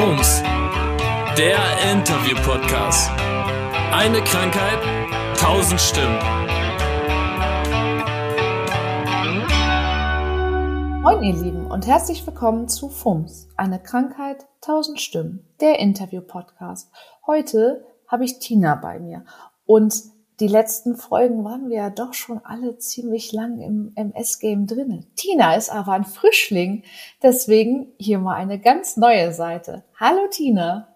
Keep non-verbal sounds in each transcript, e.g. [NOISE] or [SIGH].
FUMS, der Interview-Podcast. Eine Krankheit, tausend Stimmen. Moin ihr Lieben und herzlich willkommen zu FUMS, eine Krankheit, tausend Stimmen, der Interview-Podcast. Heute habe ich Tina bei mir und die letzten Folgen waren wir ja doch schon alle ziemlich lang im MS-Game drinne. Tina ist aber ein Frischling, deswegen hier mal eine ganz neue Seite. Hallo Tina.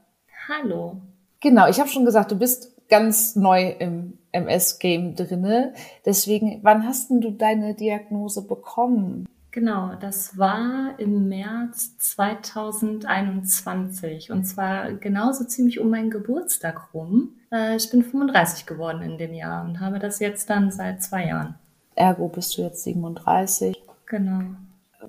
Hallo. Genau, ich habe schon gesagt, du bist ganz neu im MS-Game drinne. Deswegen, wann hast denn du deine Diagnose bekommen? Genau, das war im März 2021 und zwar genauso ziemlich um meinen Geburtstag rum. Äh, ich bin 35 geworden in dem Jahr und habe das jetzt dann seit zwei Jahren. Ergo bist du jetzt 37. Genau.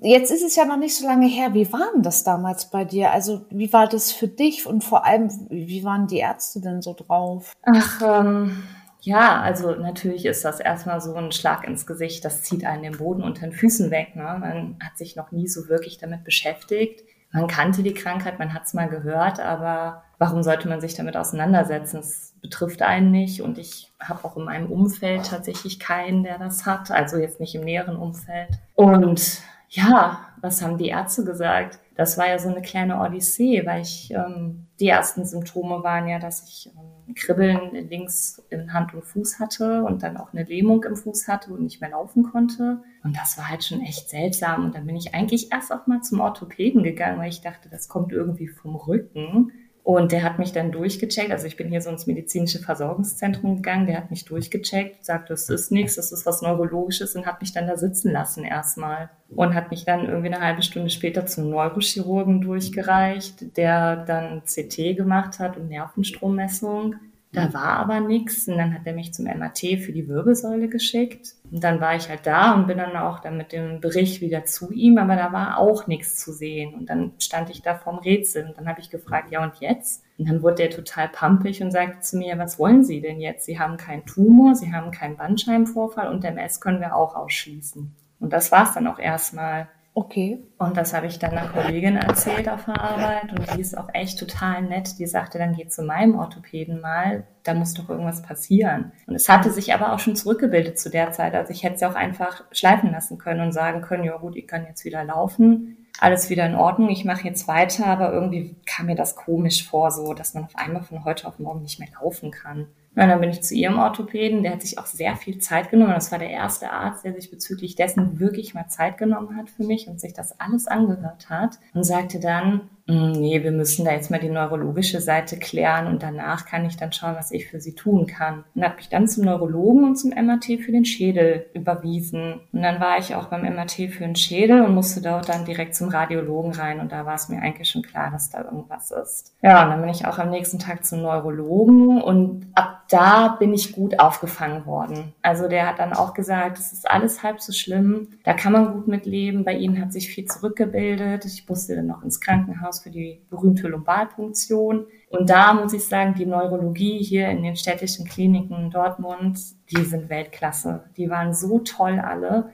Jetzt ist es ja noch nicht so lange her. Wie war denn das damals bei dir? Also wie war das für dich und vor allem, wie waren die Ärzte denn so drauf? Ach, ähm, ja, also natürlich ist das erstmal so ein Schlag ins Gesicht. Das zieht einen den Boden unter den Füßen weg. Ne? Man hat sich noch nie so wirklich damit beschäftigt. Man kannte die Krankheit, man hat es mal gehört, aber warum sollte man sich damit auseinandersetzen? Es betrifft einen nicht und ich habe auch in meinem Umfeld tatsächlich keinen, der das hat, also jetzt nicht im näheren Umfeld. Und ja, was haben die Ärzte gesagt? Das war ja so eine kleine Odyssee, weil ich ähm, die ersten Symptome waren ja, dass ich ähm, Kribbeln links in Hand und Fuß hatte und dann auch eine Lähmung im Fuß hatte und nicht mehr laufen konnte. Und das war halt schon echt seltsam. Und dann bin ich eigentlich erst auch mal zum Orthopäden gegangen, weil ich dachte, das kommt irgendwie vom Rücken. Und der hat mich dann durchgecheckt. Also ich bin hier so ins medizinische Versorgungszentrum gegangen. Der hat mich durchgecheckt, sagte, es ist nichts, das ist was Neurologisches und hat mich dann da sitzen lassen erstmal. Und hat mich dann irgendwie eine halbe Stunde später zum Neurochirurgen durchgereicht, der dann CT gemacht hat und Nervenstrommessung. Da war aber nichts und dann hat er mich zum MAT für die Wirbelsäule geschickt. Und dann war ich halt da und bin dann auch dann mit dem Bericht wieder zu ihm, aber da war auch nichts zu sehen. Und dann stand ich da vorm Rätsel und dann habe ich gefragt, ja und jetzt? Und dann wurde er total pampig und sagte zu mir, was wollen Sie denn jetzt? Sie haben keinen Tumor, Sie haben keinen Bandscheibenvorfall und MS können wir auch ausschließen. Und das war's dann auch erstmal. Okay. Und das habe ich dann einer Kollegin erzählt auf der Arbeit und die ist auch echt total nett. Die sagte, dann geh zu meinem Orthopäden mal, da muss doch irgendwas passieren. Und es hatte sich aber auch schon zurückgebildet zu der Zeit. Also ich hätte sie auch einfach schleifen lassen können und sagen können, ja gut, ich kann jetzt wieder laufen. Alles wieder in Ordnung, ich mache jetzt weiter, aber irgendwie kam mir das komisch vor, so dass man auf einmal von heute auf morgen nicht mehr laufen kann. Und dann bin ich zu ihrem Orthopäden, der hat sich auch sehr viel Zeit genommen. Das war der erste Arzt, der sich bezüglich dessen wirklich mal Zeit genommen hat für mich und sich das alles angehört hat und sagte dann, nee, wir müssen da jetzt mal die neurologische Seite klären und danach kann ich dann schauen, was ich für sie tun kann. Und hat mich dann zum Neurologen und zum MRT für den Schädel überwiesen. Und dann war ich auch beim MRT für den Schädel und musste dort dann direkt zum Radiologen rein und da war es mir eigentlich schon klar, dass da irgendwas ist. Ja, und dann bin ich auch am nächsten Tag zum Neurologen und ab da bin ich gut aufgefangen worden. Also der hat dann auch gesagt, es ist alles halb so schlimm, da kann man gut mitleben, bei ihnen hat sich viel zurückgebildet. Ich musste dann noch ins Krankenhaus Krankenhaus für die berühmte Lumbalpunktion. Und da muss ich sagen, die Neurologie hier in den städtischen Kliniken in Dortmund, die sind Weltklasse. Die waren so toll alle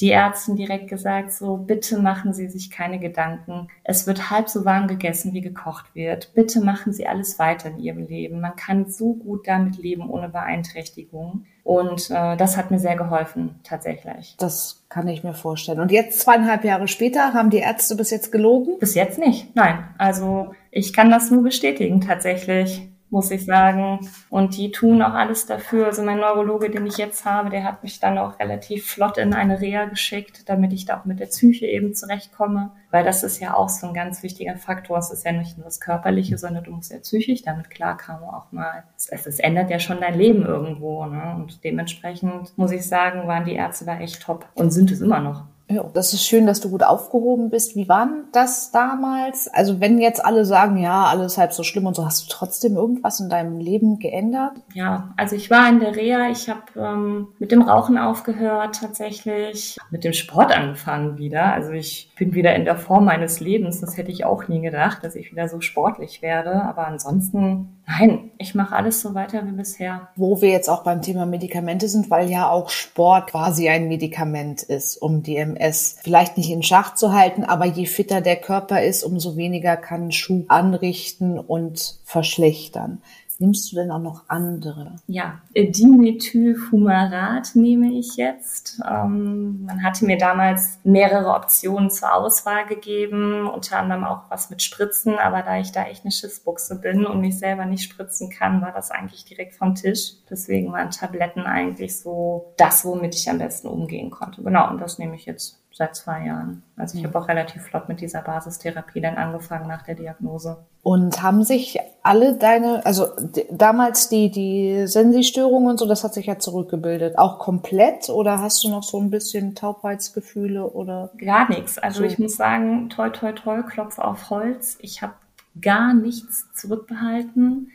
die Ärztin direkt gesagt, so bitte machen Sie sich keine Gedanken. Es wird halb so warm gegessen, wie gekocht wird. Bitte machen Sie alles weiter in Ihrem Leben. Man kann so gut damit leben ohne Beeinträchtigung. Und äh, das hat mir sehr geholfen, tatsächlich. Das kann ich mir vorstellen. Und jetzt zweieinhalb Jahre später haben die Ärzte bis jetzt gelogen? Bis jetzt nicht. Nein. Also ich kann das nur bestätigen, tatsächlich muss ich sagen. Und die tun auch alles dafür. Also mein Neurologe, den ich jetzt habe, der hat mich dann auch relativ flott in eine Reha geschickt, damit ich da auch mit der Psyche eben zurechtkomme. Weil das ist ja auch so ein ganz wichtiger Faktor. Es ist ja nicht nur das Körperliche, sondern du musst ja psychisch damit klarkommen auch mal. Es, es ändert ja schon dein Leben irgendwo. Ne? Und dementsprechend muss ich sagen, waren die Ärzte da echt top und sind es immer noch. Ja, das ist schön, dass du gut aufgehoben bist. Wie war das damals? Also wenn jetzt alle sagen, ja, alles halb so schlimm und so, hast du trotzdem irgendwas in deinem Leben geändert? Ja, also ich war in der Reha, ich habe ähm, mit dem Rauchen aufgehört tatsächlich, mit dem Sport angefangen wieder. Also ich bin wieder in der Form meines Lebens. Das hätte ich auch nie gedacht, dass ich wieder so sportlich werde. Aber ansonsten Nein, ich mache alles so weiter wie bisher. Wo wir jetzt auch beim Thema Medikamente sind, weil ja auch Sport quasi ein Medikament ist, um die MS vielleicht nicht in Schach zu halten, aber je fitter der Körper ist, umso weniger kann Schub anrichten und verschlechtern. Nimmst du denn auch noch andere? Ja, Dimethylfumarat nehme ich jetzt. Ähm, man hatte mir damals mehrere Optionen zur Auswahl gegeben, unter anderem auch was mit Spritzen, aber da ich da echt eine Schissbuchse bin und mich selber nicht spritzen kann, war das eigentlich direkt vom Tisch. Deswegen waren Tabletten eigentlich so das, womit ich am besten umgehen konnte. Genau, und das nehme ich jetzt seit zwei Jahren. Also ich habe auch relativ flott mit dieser Basistherapie dann angefangen nach der Diagnose. Und haben sich alle deine, also damals die, die Sensi-Störung und so, das hat sich ja zurückgebildet. Auch komplett oder hast du noch so ein bisschen Taubheitsgefühle oder? Gar nichts. Also so. ich muss sagen, toi, toi, toi, Klopf auf Holz. Ich habe gar nichts zurückbehalten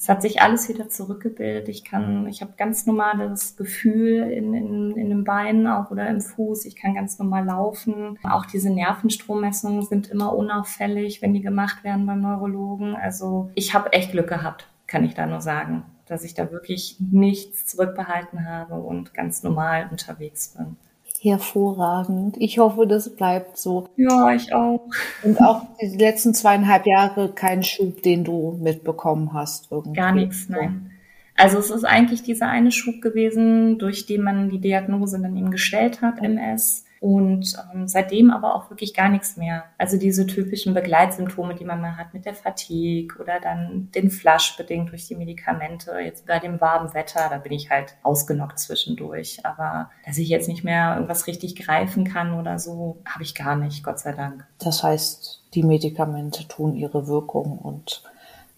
es hat sich alles wieder zurückgebildet. Ich kann, ich habe ganz normales Gefühl in, in, in den Beinen auch oder im Fuß. Ich kann ganz normal laufen. Auch diese Nervenstrommessungen sind immer unauffällig, wenn die gemacht werden beim Neurologen. Also ich habe echt Glück gehabt, kann ich da nur sagen, dass ich da wirklich nichts zurückbehalten habe und ganz normal unterwegs bin hervorragend. Ich hoffe, das bleibt so. Ja, ich auch. Und auch die letzten zweieinhalb Jahre kein Schub, den du mitbekommen hast. Irgendwie. Gar nichts, nein. Also es ist eigentlich dieser eine Schub gewesen, durch den man die Diagnose dann eben gestellt hat, MS. Und ähm, seitdem aber auch wirklich gar nichts mehr. Also diese typischen Begleitsymptome, die man mal hat mit der Fatigue oder dann den Flush bedingt durch die Medikamente. Jetzt bei dem warmen Wetter, da bin ich halt ausgenockt zwischendurch. Aber dass ich jetzt nicht mehr irgendwas richtig greifen kann oder so, habe ich gar nicht, Gott sei Dank. Das heißt, die Medikamente tun ihre Wirkung und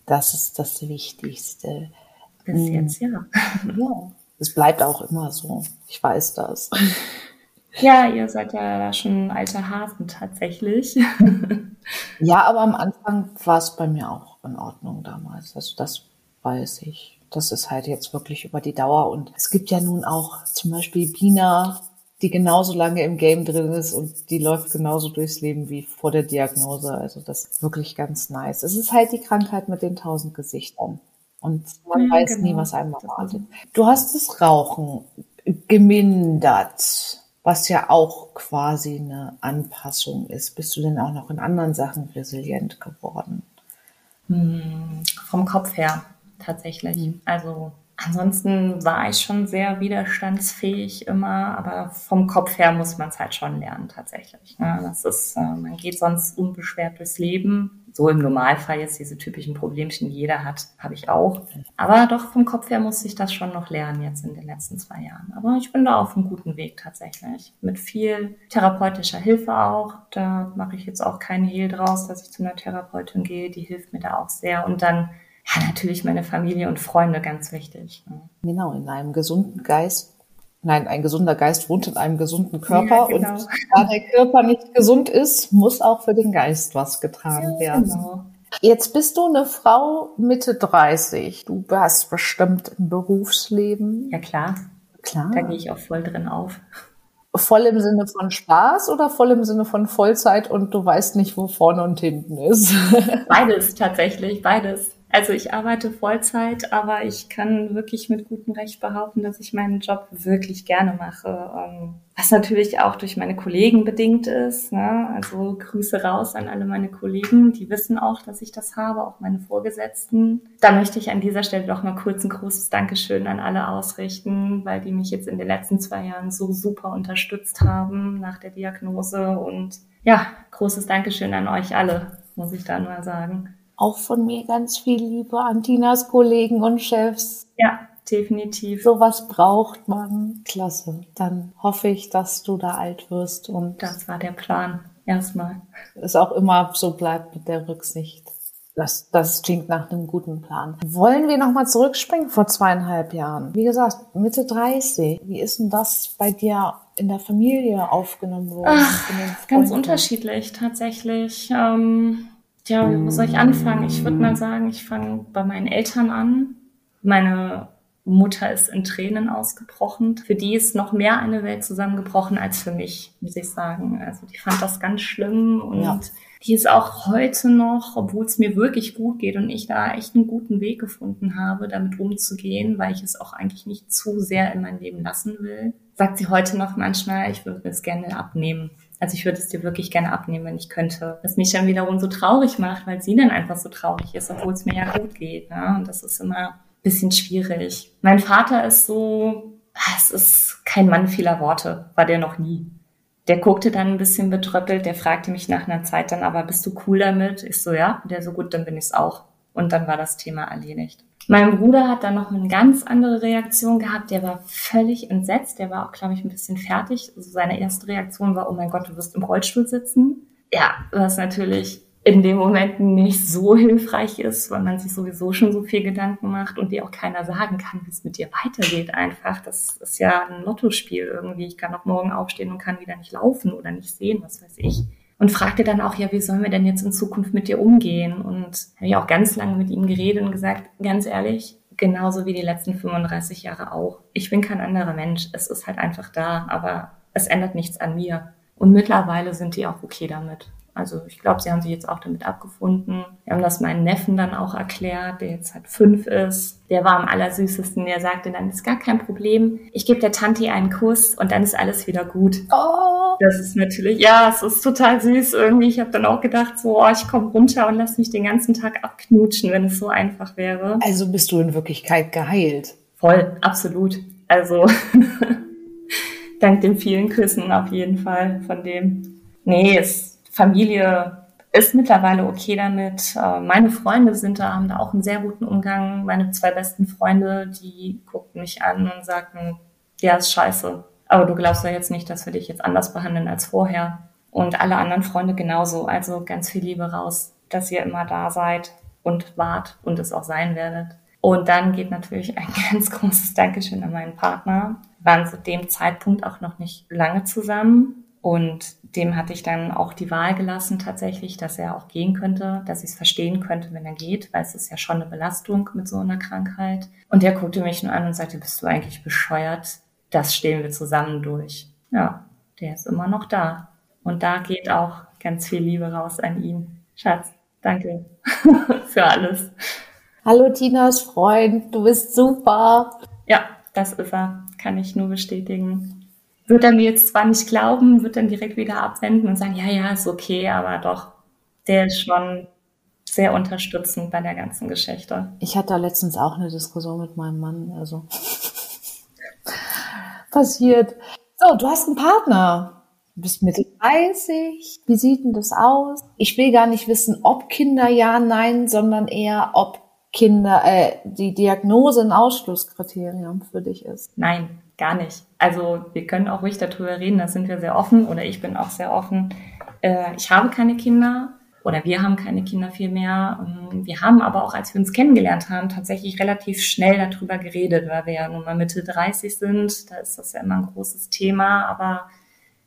das ist das Wichtigste. Bis jetzt, ja. Ja, es bleibt auch immer so. Ich weiß das. [LAUGHS] Ja, ihr seid ja schon alte Hasen tatsächlich. [LAUGHS] ja, aber am Anfang war es bei mir auch in Ordnung damals. Also das weiß ich. Das ist halt jetzt wirklich über die Dauer. Und es gibt ja nun auch zum Beispiel Bina, die genauso lange im Game drin ist und die läuft genauso durchs Leben wie vor der Diagnose. Also das ist wirklich ganz nice. Es ist halt die Krankheit mit den tausend Gesichtern. Und man ja, weiß genau. nie, was einem erwartet. Du hast das Rauchen gemindert was ja auch quasi eine Anpassung ist. Bist du denn auch noch in anderen Sachen resilient geworden? Hm, vom Kopf her tatsächlich. Also ansonsten war ich schon sehr widerstandsfähig immer, aber vom Kopf her muss man es halt schon lernen tatsächlich. Ja, das ist, äh, man geht sonst unbeschwert durchs Leben so im Normalfall jetzt diese typischen Problemchen, die jeder hat, habe ich auch. Aber doch vom Kopf her muss ich das schon noch lernen jetzt in den letzten zwei Jahren. Aber ich bin da auf einem guten Weg tatsächlich. Mit viel therapeutischer Hilfe auch. Da mache ich jetzt auch keinen Hehl draus, dass ich zu einer Therapeutin gehe. Die hilft mir da auch sehr. Und dann ja, natürlich meine Familie und Freunde ganz wichtig. Genau, in einem gesunden Geist Nein, ein gesunder Geist wohnt in einem gesunden Körper ja, genau. und da der Körper nicht gesund ist, muss auch für den Geist was getan ja, werden. Genau. Jetzt bist du eine Frau Mitte 30. Du hast bestimmt ein Berufsleben. Ja klar. Klar. Da gehe ich auch voll drin auf. Voll im Sinne von Spaß oder voll im Sinne von Vollzeit und du weißt nicht, wo vorne und hinten ist? Beides tatsächlich, beides. Also ich arbeite Vollzeit, aber ich kann wirklich mit gutem Recht behaupten, dass ich meinen Job wirklich gerne mache. Ähm, was natürlich auch durch meine Kollegen bedingt ist. Ne? Also Grüße raus an alle meine Kollegen, die wissen auch, dass ich das habe, auch meine Vorgesetzten. Da möchte ich an dieser Stelle doch mal kurz ein großes Dankeschön an alle ausrichten, weil die mich jetzt in den letzten zwei Jahren so super unterstützt haben nach der Diagnose. Und ja, großes Dankeschön an euch alle, muss ich da nur sagen. Auch von mir ganz viel Liebe an Tinas Kollegen und Chefs. Ja, definitiv. Sowas braucht man. Klasse. Dann hoffe ich, dass du da alt wirst und. Das war der Plan. Erstmal. Es auch immer so bleibt mit der Rücksicht. Das, das klingt nach einem guten Plan. Wollen wir nochmal zurückspringen vor zweieinhalb Jahren? Wie gesagt, Mitte 30. Wie ist denn das bei dir in der Familie aufgenommen worden? Ach, ganz unterschiedlich tatsächlich. Ähm, ja, wo soll ich anfangen? Ich würde mal sagen, ich fange bei meinen Eltern an. Meine Mutter ist in Tränen ausgebrochen. Für die ist noch mehr eine Welt zusammengebrochen als für mich, muss ich sagen. Also die fand das ganz schlimm und ja. die ist auch heute noch, obwohl es mir wirklich gut geht und ich da echt einen guten Weg gefunden habe, damit umzugehen, weil ich es auch eigentlich nicht zu sehr in mein Leben lassen will, sagt sie heute noch manchmal, ich würde es gerne abnehmen. Also ich würde es dir wirklich gerne abnehmen, wenn ich könnte. Was mich dann wiederum so traurig macht, weil sie dann einfach so traurig ist, obwohl es mir ja gut geht. Ne? Und das ist immer bisschen schwierig. Mein Vater ist so, ah, es ist kein Mann vieler Worte, war der noch nie. Der guckte dann ein bisschen betröppelt, der fragte mich nach einer Zeit dann, aber bist du cool damit? Ich so, ja. Der so, gut, dann bin ich's auch. Und dann war das Thema erledigt. Mein Bruder hat dann noch eine ganz andere Reaktion gehabt. Der war völlig entsetzt. Der war auch, glaube ich, ein bisschen fertig. Also seine erste Reaktion war, oh mein Gott, du wirst im Rollstuhl sitzen. Ja, was natürlich in dem Moment nicht so hilfreich ist, weil man sich sowieso schon so viel Gedanken macht und dir auch keiner sagen kann, wie es mit dir weitergeht einfach. Das ist ja ein Lottospiel irgendwie. Ich kann auch morgen aufstehen und kann wieder nicht laufen oder nicht sehen, was weiß ich. Und fragte dann auch, ja, wie sollen wir denn jetzt in Zukunft mit dir umgehen? Und habe ich auch ganz lange mit ihm geredet und gesagt, ganz ehrlich, genauso wie die letzten 35 Jahre auch. Ich bin kein anderer Mensch. Es ist halt einfach da, aber es ändert nichts an mir. Und mittlerweile sind die auch okay damit. Also ich glaube, sie haben sich jetzt auch damit abgefunden. Wir haben das meinen Neffen dann auch erklärt, der jetzt halt fünf ist. Der war am allersüßesten. Der sagte dann, ist gar kein Problem. Ich gebe der Tante einen Kuss und dann ist alles wieder gut. Oh. Das ist natürlich, ja, es ist total süß irgendwie. Ich habe dann auch gedacht, so, oh, ich komme runter und lass mich den ganzen Tag abknutschen, wenn es so einfach wäre. Also bist du in Wirklichkeit geheilt? Voll, absolut. Also [LAUGHS] dank den vielen Küssen auf jeden Fall von dem. Nee, es Familie ist mittlerweile okay damit. Äh, meine Freunde sind da, haben da auch einen sehr guten Umgang. Meine zwei besten Freunde, die guckten mich an und sagten, ja, ist scheiße. Aber du glaubst ja jetzt nicht, dass wir dich jetzt anders behandeln als vorher. Und alle anderen Freunde genauso. Also ganz viel Liebe raus, dass ihr immer da seid und wart und es auch sein werdet. Und dann geht natürlich ein [LAUGHS] ganz großes Dankeschön an meinen Partner. Wir waren zu dem Zeitpunkt auch noch nicht lange zusammen. Und dem hatte ich dann auch die Wahl gelassen tatsächlich, dass er auch gehen könnte, dass ich es verstehen könnte, wenn er geht, weil es ist ja schon eine Belastung mit so einer Krankheit. Und er guckte mich nur an und sagte, bist du eigentlich bescheuert? Das stehen wir zusammen durch. Ja, der ist immer noch da. Und da geht auch ganz viel Liebe raus an ihn. Schatz, danke [LAUGHS] für alles. Hallo Tinas Freund, du bist super. Ja, das ist er, kann ich nur bestätigen wird er mir jetzt zwar nicht glauben, wird dann direkt wieder abwenden und sagen, ja, ja, ist okay, aber doch, der ist schon sehr unterstützend bei der ganzen Geschichte. Ich hatte da letztens auch eine Diskussion mit meinem Mann, also [LAUGHS] passiert. So, du hast einen Partner. Du bist Mitte 30. Wie sieht denn das aus? Ich will gar nicht wissen, ob Kinder ja, nein, sondern eher, ob Kinder, äh, die Diagnose ein Ausschlusskriterium für dich ist. Nein, gar nicht. Also wir können auch ruhig darüber reden, da sind wir sehr offen oder ich bin auch sehr offen. Äh, ich habe keine Kinder oder wir haben keine Kinder viel mehr. Ähm, wir haben aber auch, als wir uns kennengelernt haben, tatsächlich relativ schnell darüber geredet, weil wir ja nun mal Mitte 30 sind. Da ist das ja immer ein großes Thema. Aber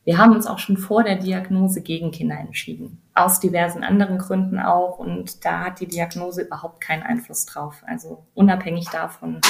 wir haben uns auch schon vor der Diagnose gegen Kinder entschieden. Aus diversen anderen Gründen auch. Und da hat die Diagnose überhaupt keinen Einfluss drauf. Also unabhängig davon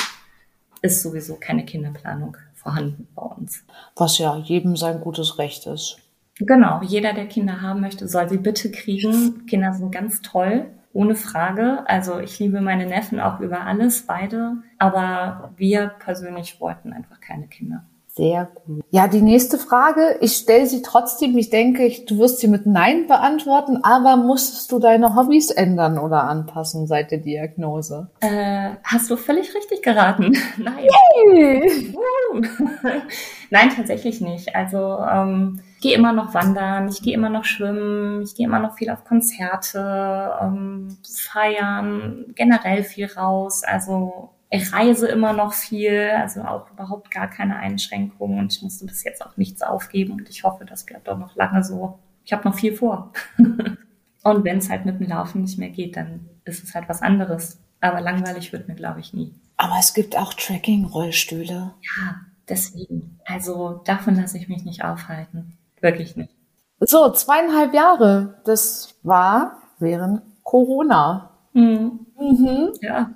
ist sowieso keine Kinderplanung vorhanden bei uns. Was ja jedem sein gutes Recht ist. Genau, jeder, der Kinder haben möchte, soll sie bitte kriegen. Kinder sind ganz toll, ohne Frage. Also ich liebe meine Neffen auch über alles, beide. Aber wir persönlich wollten einfach keine Kinder. Sehr gut. Ja, die nächste Frage, ich stelle sie trotzdem, ich denke, ich, du wirst sie mit Nein beantworten, aber musstest du deine Hobbys ändern oder anpassen seit der Diagnose? Äh, hast du völlig richtig geraten. [LAUGHS] Nein. Yay! [LAUGHS] Nein, tatsächlich nicht. Also ähm, ich gehe immer noch wandern, ich gehe immer noch schwimmen, ich gehe immer noch viel auf Konzerte, ähm, feiern, generell viel raus. Also ich reise immer noch viel, also auch überhaupt gar keine Einschränkungen und ich musste bis jetzt auch nichts aufgeben und ich hoffe, das bleibt auch noch lange so. Ich habe noch viel vor. [LAUGHS] und wenn es halt mit dem Laufen nicht mehr geht, dann ist es halt was anderes. Aber langweilig wird mir, glaube ich, nie. Aber es gibt auch Tracking-Rollstühle. Ja, deswegen. Also davon lasse ich mich nicht aufhalten. Wirklich nicht. So, zweieinhalb Jahre. Das war während Corona. Mhm. Mhm. Ja.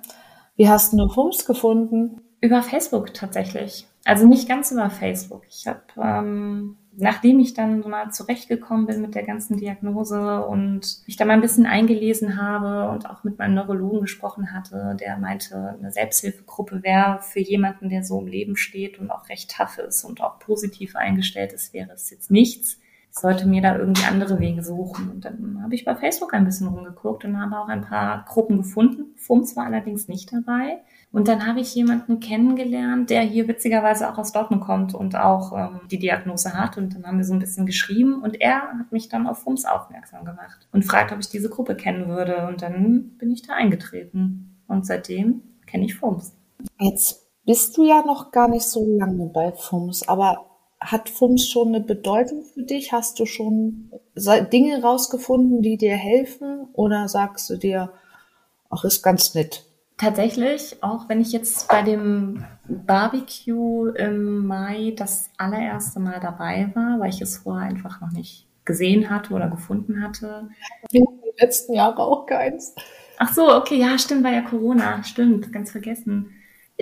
Wie hast du FUMS gefunden? Über Facebook tatsächlich. Also nicht ganz über Facebook. Ich habe, ähm, nachdem ich dann mal zurechtgekommen bin mit der ganzen Diagnose und mich da mal ein bisschen eingelesen habe und auch mit meinem Neurologen gesprochen hatte, der meinte, eine Selbsthilfegruppe wäre für jemanden, der so im Leben steht und auch recht tough ist und auch positiv eingestellt ist, wäre es jetzt nichts. Ich sollte mir da irgendwie andere Wege suchen. Und dann habe ich bei Facebook ein bisschen rumgeguckt und habe auch ein paar Gruppen gefunden. FUMS war allerdings nicht dabei. Und dann habe ich jemanden kennengelernt, der hier witzigerweise auch aus Dortmund kommt und auch ähm, die Diagnose hat. Und dann haben wir so ein bisschen geschrieben und er hat mich dann auf FUMS aufmerksam gemacht und fragt, ob ich diese Gruppe kennen würde. Und dann bin ich da eingetreten. Und seitdem kenne ich FUMS. Jetzt bist du ja noch gar nicht so lange bei FUMS, aber hat FUMS schon eine Bedeutung für dich? Hast du schon Dinge rausgefunden, die dir helfen? Oder sagst du dir, ach, ist ganz nett? Tatsächlich, auch wenn ich jetzt bei dem Barbecue im Mai das allererste Mal dabei war, weil ich es vorher einfach noch nicht gesehen hatte oder gefunden hatte. Die letzten Jahre auch keins. Ach so, okay, ja, stimmt, war ja Corona, stimmt, ganz vergessen.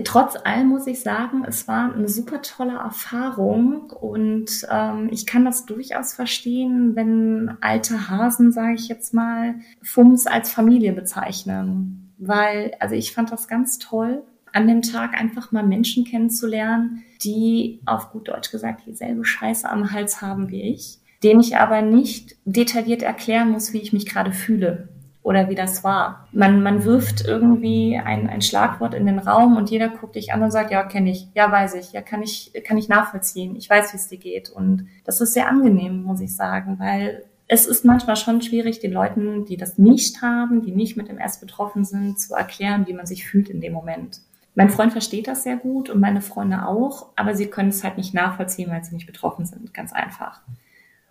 Trotz allem muss ich sagen, es war eine super tolle Erfahrung und ähm, ich kann das durchaus verstehen, wenn alte Hasen, sage ich jetzt mal, FUMS als Familie bezeichnen weil, also ich fand das ganz toll, an dem Tag einfach mal Menschen kennenzulernen, die auf gut Deutsch gesagt dieselbe Scheiße am Hals haben wie ich, denen ich aber nicht detailliert erklären muss, wie ich mich gerade fühle oder wie das war. Man, man wirft irgendwie ein, ein Schlagwort in den Raum und jeder guckt dich an und sagt, ja, kenne ich, ja, weiß ich, ja, kann ich, kann ich nachvollziehen, ich weiß, wie es dir geht. Und das ist sehr angenehm, muss ich sagen, weil es ist manchmal schon schwierig, den Leuten, die das nicht haben, die nicht mit dem S betroffen sind, zu erklären, wie man sich fühlt in dem Moment. Mein Freund versteht das sehr gut und meine Freunde auch, aber sie können es halt nicht nachvollziehen, weil sie nicht betroffen sind, ganz einfach.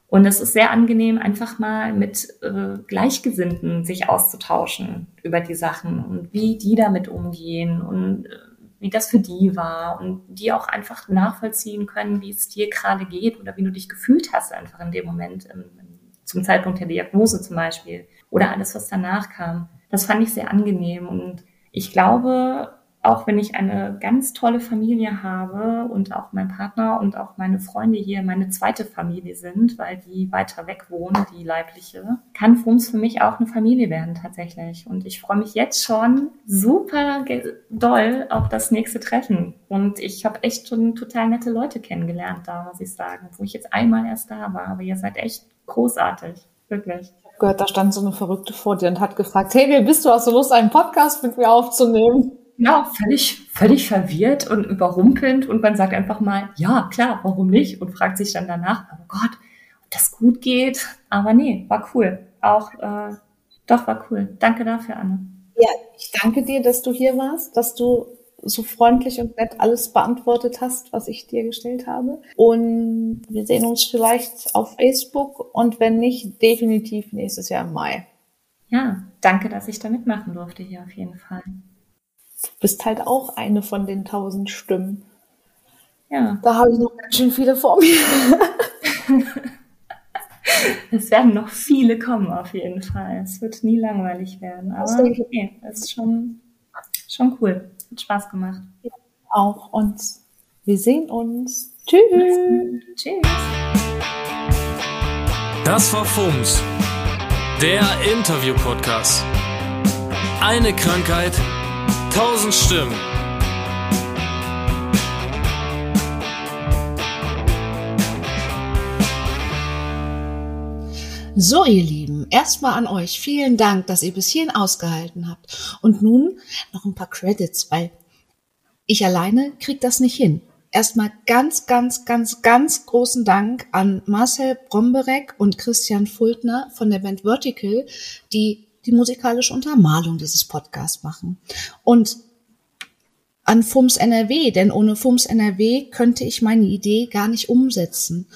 Und es ist sehr angenehm, einfach mal mit äh, Gleichgesinnten sich auszutauschen über die Sachen und wie die damit umgehen und äh, wie das für die war und die auch einfach nachvollziehen können, wie es dir gerade geht oder wie du dich gefühlt hast einfach in dem Moment im zum Zeitpunkt der Diagnose zum Beispiel oder alles, was danach kam. Das fand ich sehr angenehm und ich glaube, auch wenn ich eine ganz tolle Familie habe und auch mein Partner und auch meine Freunde hier meine zweite Familie sind, weil die weiter weg wohnen, die leibliche, kann FUMS für mich auch eine Familie werden tatsächlich. Und ich freue mich jetzt schon super doll auf das nächste Treffen. Und ich habe echt schon total nette Leute kennengelernt da, muss ich sagen, wo ich jetzt einmal erst da war. Aber ihr seid echt großartig, wirklich. Ich habe gehört, da stand so eine Verrückte vor dir und hat gefragt, hey, wer bist du? Hast du Lust, einen Podcast mit mir aufzunehmen? Ja, völlig, völlig verwirrt und überrumpelnd und man sagt einfach mal, ja, klar, warum nicht? Und fragt sich dann danach, oh Gott, ob das gut geht. Aber nee, war cool. Auch, äh, doch, war cool. Danke dafür, Anne. Ja, ich danke dir, dass du hier warst, dass du so freundlich und nett alles beantwortet hast, was ich dir gestellt habe. Und wir sehen uns vielleicht auf Facebook und wenn nicht, definitiv nächstes Jahr im Mai. Ja, danke, dass ich da mitmachen durfte hier auf jeden Fall. Du bist halt auch eine von den tausend Stimmen. Ja. Da habe ich noch ganz schön viele vor mir. [LAUGHS] es werden noch viele kommen auf jeden Fall. Es wird nie langweilig werden. Aber okay, es ist schon, schon cool. Hat Spaß gemacht. Ja, auch und wir sehen uns. Tschüss. Tschüss. Das war FUMS, der Interview-Podcast. Eine Krankheit, tausend Stimmen. So, ihr Lieben, erstmal an euch vielen Dank, dass ihr bis hierhin ausgehalten habt. Und nun noch ein paar Credits, weil ich alleine krieg das nicht hin. Erstmal ganz, ganz, ganz, ganz großen Dank an Marcel Bromberek und Christian Fultner von der Band Vertical, die die musikalische Untermalung dieses Podcasts machen. Und an FUMS NRW, denn ohne FUMS NRW könnte ich meine Idee gar nicht umsetzen.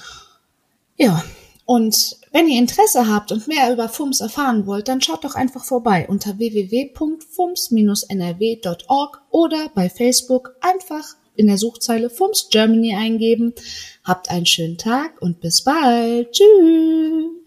Ja, und wenn ihr Interesse habt und mehr über FUMS erfahren wollt, dann schaut doch einfach vorbei unter www.fums-nrw.org oder bei Facebook einfach in der Suchzeile FUMS Germany eingeben. Habt einen schönen Tag und bis bald. Tschüss.